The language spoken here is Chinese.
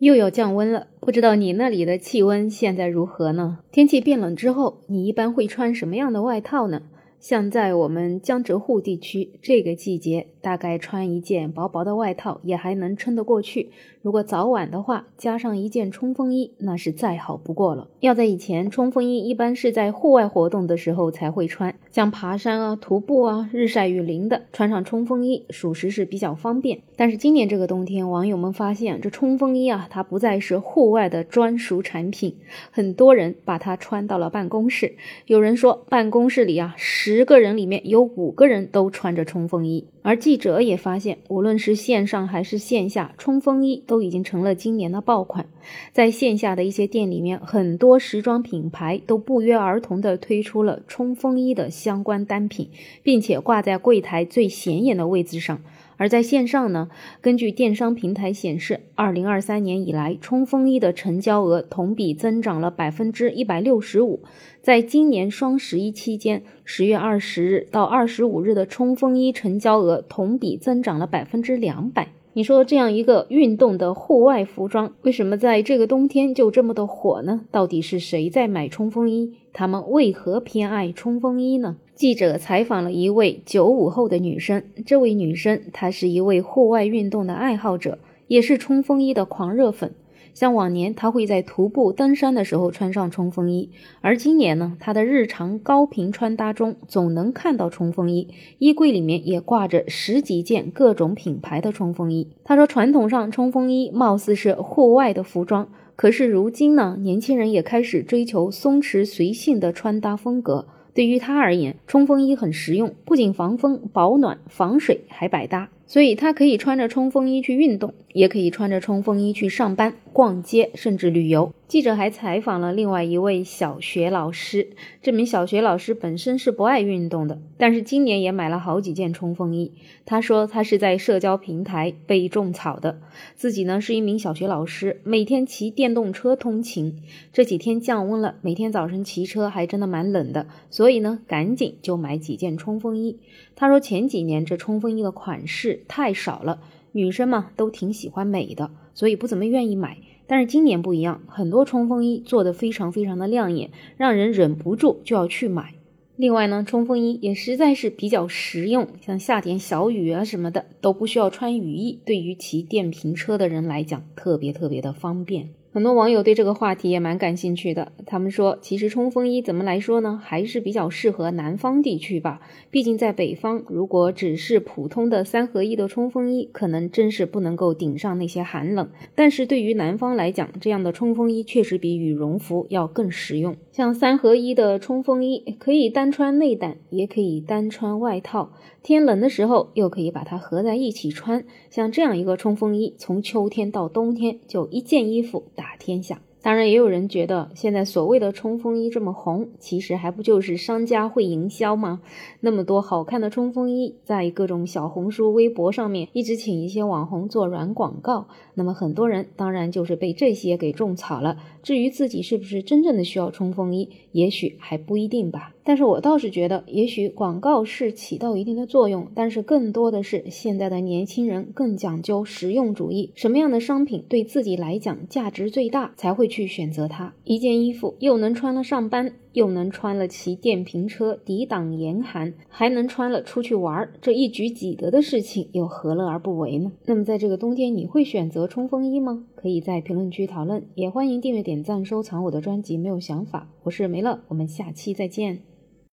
又要降温了，不知道你那里的气温现在如何呢？天气变冷之后，你一般会穿什么样的外套呢？像在我们江浙沪地区，这个季节大概穿一件薄薄的外套也还能撑得过去。如果早晚的话，加上一件冲锋衣，那是再好不过了。要在以前，冲锋衣一般是在户外活动的时候才会穿，像爬山啊、徒步啊、日晒雨淋的，穿上冲锋衣属实是比较方便。但是今年这个冬天，网友们发现这冲锋衣啊，它不再是户外的专属产品，很多人把它穿到了办公室。有人说，办公室里啊，十个人里面有五个人都穿着冲锋衣。而今记者也发现，无论是线上还是线下，冲锋衣都已经成了今年的爆款。在线下的一些店里面，很多时装品牌都不约而同地推出了冲锋衣的相关单品，并且挂在柜台最显眼的位置上。而在线上呢，根据电商平台显示，二零二三年以来，冲锋衣的成交额同比增长了百分之一百六十五。在今年双十一期间，十月二十日到二十五日的冲锋衣成交额同比增长了百分之两百。你说这样一个运动的户外服装，为什么在这个冬天就这么的火呢？到底是谁在买冲锋衣？他们为何偏爱冲锋衣呢？记者采访了一位九五后的女生，这位女生她是一位户外运动的爱好者，也是冲锋衣的狂热粉。像往年，他会在徒步登山的时候穿上冲锋衣，而今年呢，他的日常高频穿搭中总能看到冲锋衣，衣柜里面也挂着十几件各种品牌的冲锋衣。他说，传统上冲锋衣貌似是户外的服装，可是如今呢，年轻人也开始追求松弛随性的穿搭风格。对于他而言，冲锋衣很实用，不仅防风保暖、防水，还百搭。所以他可以穿着冲锋衣去运动，也可以穿着冲锋衣去上班、逛街，甚至旅游。记者还采访了另外一位小学老师，这名小学老师本身是不爱运动的，但是今年也买了好几件冲锋衣。他说他是在社交平台被种草的，自己呢是一名小学老师，每天骑电动车通勤。这几天降温了，每天早晨骑车还真的蛮冷的，所以呢赶紧就买几件冲锋衣。他说前几年这冲锋衣的款式太少了，女生嘛都挺喜欢美的，所以不怎么愿意买。但是今年不一样，很多冲锋衣做的非常非常的亮眼，让人忍不住就要去买。另外呢，冲锋衣也实在是比较实用，像下点小雨啊什么的都不需要穿雨衣，对于骑电瓶车的人来讲特别特别的方便。很多网友对这个话题也蛮感兴趣的。他们说，其实冲锋衣怎么来说呢，还是比较适合南方地区吧。毕竟在北方，如果只是普通的三合一的冲锋衣，可能真是不能够顶上那些寒冷。但是对于南方来讲，这样的冲锋衣确实比羽绒服要更实用。像三合一的冲锋衣，可以单穿内胆，也可以单穿外套。天冷的时候，又可以把它合在一起穿。像这样一个冲锋衣，从秋天到冬天，就一件衣服打天下。当然，也有人觉得，现在所谓的冲锋衣这么红，其实还不就是商家会营销吗？那么多好看的冲锋衣，在各种小红书、微博上面，一直请一些网红做软广告。那么很多人当然就是被这些给种草了。至于自己是不是真正的需要冲锋衣，也许还不一定吧。但是我倒是觉得，也许广告是起到一定的作用，但是更多的是现在的年轻人更讲究实用主义，什么样的商品对自己来讲价值最大，才会去选择它。一件衣服又能穿了上班，又能穿了骑电瓶车抵挡严寒，还能穿了出去玩儿，这一举几得的事情，又何乐而不为呢？那么在这个冬天，你会选择冲锋衣吗？可以在评论区讨论，也欢迎订阅、点赞、收藏我的专辑。没有想法，我是梅乐，我们下期再见。